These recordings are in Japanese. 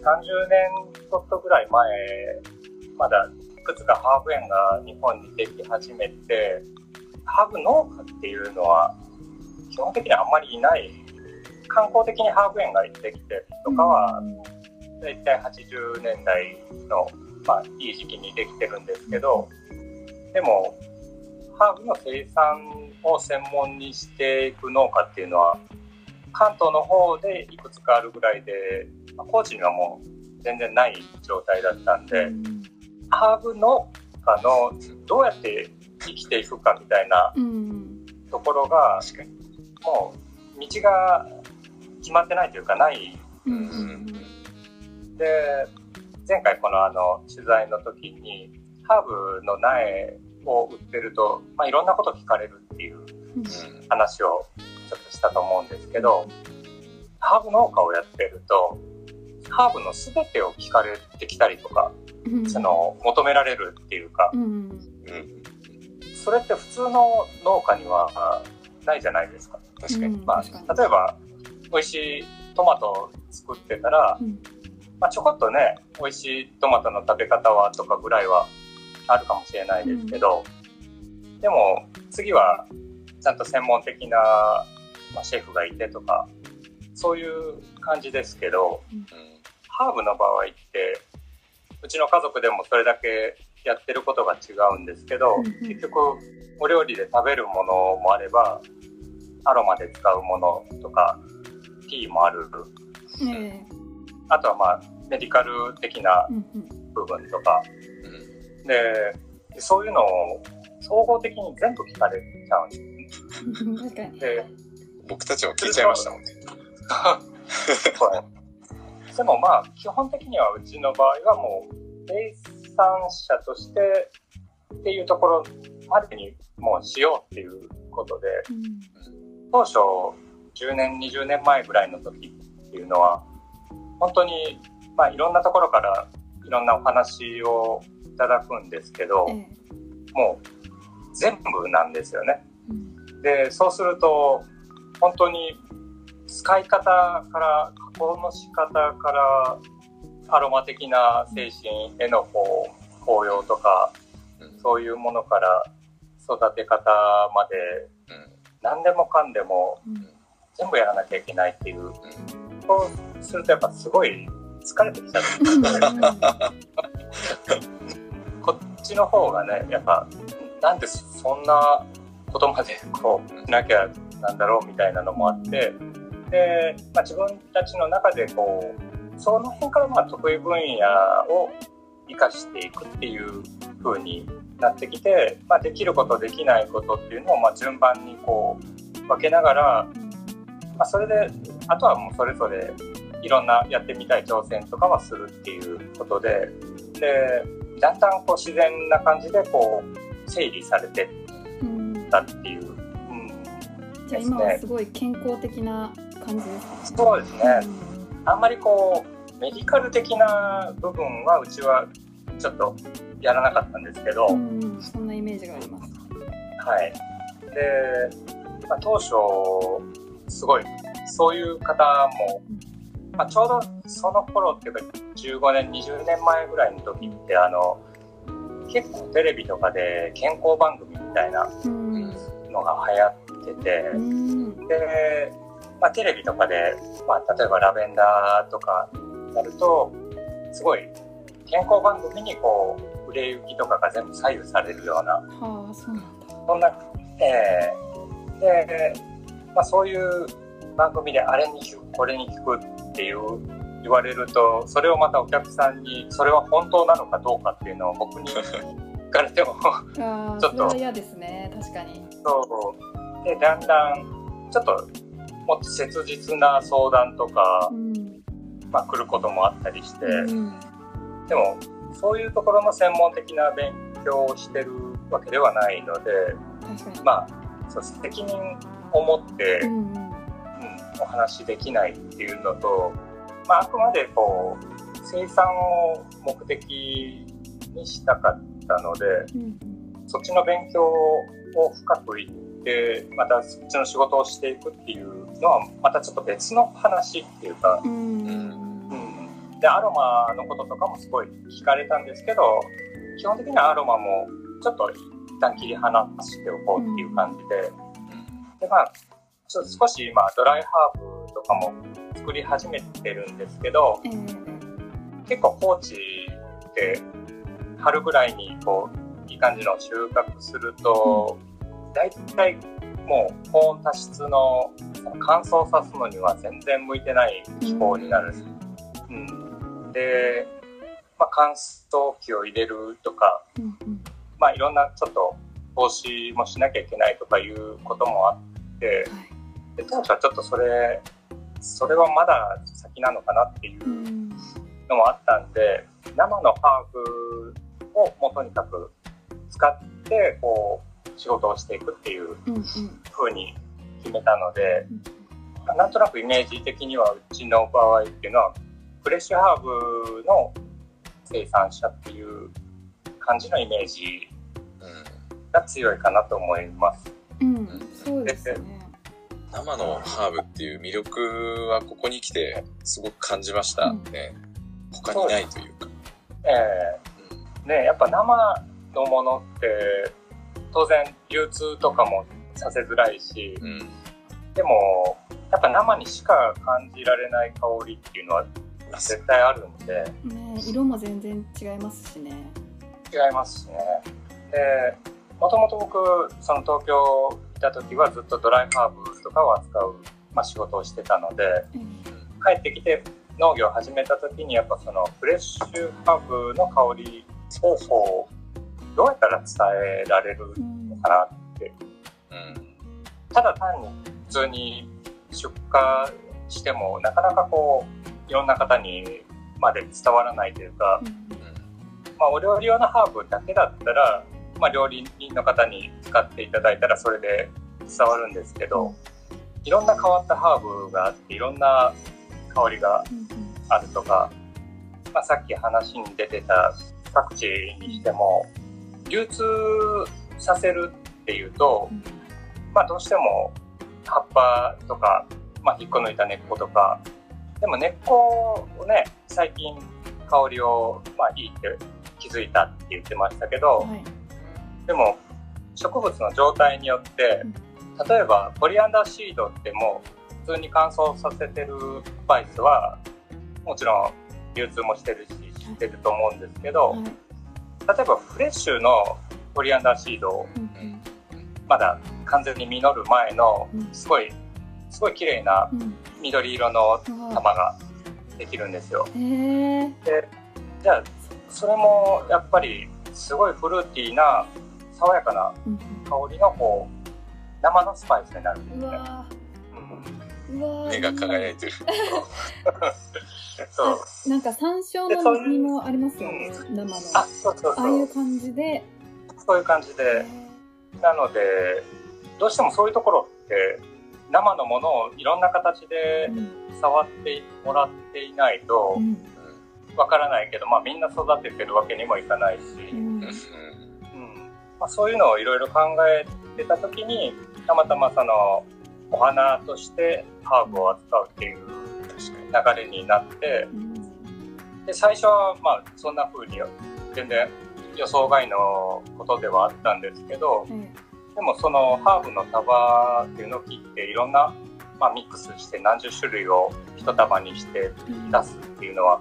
30年ちょっとぐらい前、まだいくつかハーブ園が日本にでき始めて、ハーブ農家っていうのは基本的にあんまりいない観光的にハーブ園ができてるとかは、大体80年代の、まあ、いい時期にできてるんですけど、でも、ハーブの生産を専門にしていく農家っていうのは、関東の方でいくつかあるぐらいで、まあ、高知にはもう全然ない状態だったんで、うん、ハーブ農家のどうやって生きていくかみたいなところが、もう道が決まってないというかない。うん、で前回このあの取材の時にハーブの苗を売ってると、まあ、いろんなこと聞かれるっていう話をちょっとしたと思うんですけどハーブ農家をやってるとハーブの全てを聞かれてきたりとか、その求められるっていうか、うん、それって普通の農家にはないじゃないですか。確かに。まあ、例えば美味しいトマトを作ってたら、うん、まあ、ちょこっとね美味しいトマトの食べ方はとかぐらいはあるかもしれないですけど、うん、でも次はちゃんと専門的な、まあ、シェフがいてとかそういう感じですけど、うん、ハーブの場合ってうちの家族でもそれだけやってることが違うんですけど、結局お料理で食べるものもあればアロマで使うものとかティーもある、え。ー、あとはまあメディカル的な部分とか、うん、でそういうのを総合的に全部聞かれちゃうんです。で僕たちも聞いちゃいましたもんね。でもまあ基本的にはうちの場合はもう生産者としてっていうところまでにもうしようっていうことで、うん、当初10年、20年前ぐらいの時っていうのは、本当に、まあ、いろんなところからいろんなお話をいただくんですけど、もう全部なんですよね。で、そうすると、本当に使い方から、加工の仕方から、アロマ的な精神へのこう紅葉とか、そういうものから育て方まで、何でもかんでも全部やらなきゃいけないっていう、うん、そうするとやっぱすごい疲れてきちゃう。こっちの方がねやっぱなんでそんなことまでこうしなきゃなんだろうみたいなのもあってで、まあ、自分たちの中でこうその辺からまあ得意分野を生かしていくっていう風になってきて、まあ、できることできないことっていうのをまあ順番にこう分けながらまあ、それであとはもうそれぞれいろんなやってみたい挑戦とかはするっていうことででだんだんこう自然な感じでこう整理されてったっていう、うんうん、じゃあ今はすごい健康的な感じですか、そうですね、うん、あんまりこうメディカル的な部分はうちはちょっとやらなかったんですけど、うん、そんなイメージがあります。はい。で、まあ、当初すごい、そういう方も、まあ、ちょうどその頃っていうか、15年、20年前ぐらいの時って、あの、結構テレビとかで健康番組みたいなのが流行ってて、で、まあ、テレビとかで、まあ、例えばラベンダーとかやると、すごい健康番組にこう、売れ行きとかが全部左右されるような、はあ、そうなんだ。そんな、えー、で、まあ、そういう番組であれに聞くこれに聞くっていう言われるとそれをまたお客さんにそれは本当なのかどうかっていうのを僕に聞かれても ちょっと。嫌ですね。確かに。そう。でだんだんちょっともっと切実な相談とか、うん、まあ、来ることもあったりして、うん、でもそういうところの専門的な勉強をしてるわけではないのでまあそう責任を持って、うん、うん、お話できないっていうのと、まあ、あくまでこう生産を目的にしたかったので、うん、そっちの勉強を深くいってまたそっちの仕事をしていくっていうのはまたちょっと別の話っていうか、うん、うん、で、アロマのこととかもすごい聞かれたんですけど、基本的にはアロマもちょっと一旦切り離しておこうっていう感じで、で、まあ、ちょっと少し今ドライハーブとかも作り始めてるんですけど、えー結構放置で春ぐらいにこういい感じの収穫すると、大体もう高温多湿の乾燥さすのには全然向いてない気候になるんです。うん、で、まあ、乾燥機を入れるとか、うんうん。まあ、いろんなちょっと防止もしなきゃいけないとかいうこともあってで当初はちょっとそれそれはまだ先なのかなっていううんのもあったんで生のハーブをもうとにかく使ってこう仕事をしていくっていううんうに決めたのでなんとなくイメージ的にはうちの場合っていうのはフレッシュハーブの生産者っていう感じのイメージうんが強いかなと思います。うん。そうですね。生のハーブっていう魅力はここに来てすごく感じましたね。他にないというか。ええねやっぱ生のものって当然流通とかもさせづらいしうん。でもやっぱ生にしか感じられない香りっていうのは絶対あるんで。ね色も全然違いますしね。違いますしね。でもともと僕その東京いた時はずっとドライハーブとかを扱う、まあ、仕事をしてたのでうん。帰ってきて農業を始めた時にやっぱそのフレッシュハーブの香りをこうどうやったら伝えられるうんのかなってうん。ただ単に普通に出荷してもなかなかこういろんな方にまで伝わらないというか、まあ、お料理用のハーブだけだったら、まあ、料理人の方に使っていただいたらそれで伝わるんですけど、いろんな変わったハーブがあっていろんな香りがうんあるとか、まあ、さっき話に出てたパクチーにしても流通させるっていうと、うん。まあ、どうしても葉っぱとか、まあ、引っこ抜いた根っことかでも根っこをね最近香りを、まあ、いいって気づいたって言ってましたけど、はい。でも植物の状態によって例えばコリアンダーシードってもう普通に乾燥させてるスパイスはもちろん流通もしてるし知ってると思うんですけど、はい例えばフレッシュのコリアンダーシードうんまだ完全に実る前のうん。すごいすごい綺麗なうん。緑色のうん。玉ができるんですよ。でじゃあそれもやっぱりすごいフルーティーな爽やかなうん。香りのこう生のスパイスになるんですね。うん目が輝いてる。そう。なんか山椒の実もありますよね生の。あそうそうああいうそう感じで。そういう感じで。なのでどうしてもそういうところって生のものをいろんな形でうん。触ってもらっていないとうん。わからないけど、まあ、みんな育ててるわけにもいかないし、ううんん。うん。まあ、そういうのをいろいろ考えてた時にたまたまそのお花としてハーブを扱うっていう。流れになってうんで最初はまあそんな風に全然予想外のことではあったんですけどはいでもそのハーブの束っていうのを切っていろんな、まあ、ミックスして何十種類を一束にしてうん出すっていうのは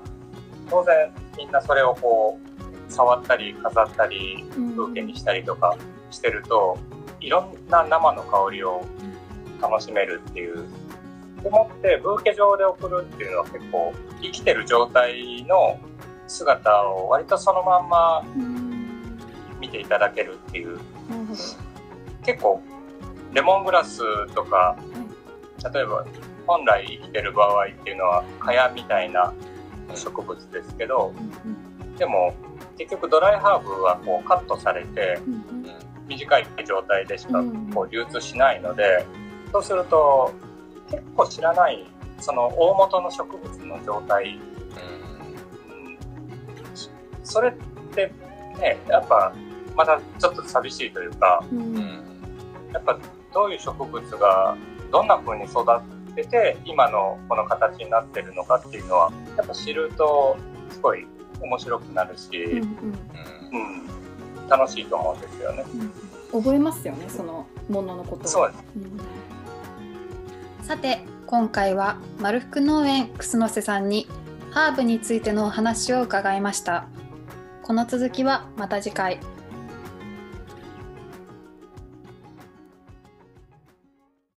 当然みんなそれをこう触ったり飾ったりうん風景にしたりとかしてるといろんな生の香りを楽しめるっていう。でもってブーケ上で送るっていうのは結構生きてる状態の姿を割とそのまんまうん見ていただけるっていう結構レモングラスとか例えば本来生きてる場合っていうのは蚊帳みたいな植物ですけどうんでも結局ドライハーブはこうカットされて短い状態でしかうんこう流通しないのでそうすると結構知らないその大元の植物の状態、それってねやっぱまたちょっと寂しいというかううんん。やっぱどういう植物がどんな風に育ってて今のこの形になってるのかっていうのはやっぱ知るとすごい面白くなるし、うんうんうん、楽しいと思うんですよね。うん、覚えますよねそのもののことをそうです。さて今回は丸福農園楠瀬さんにハーブについてのお話を伺いました。この続きはまた次回。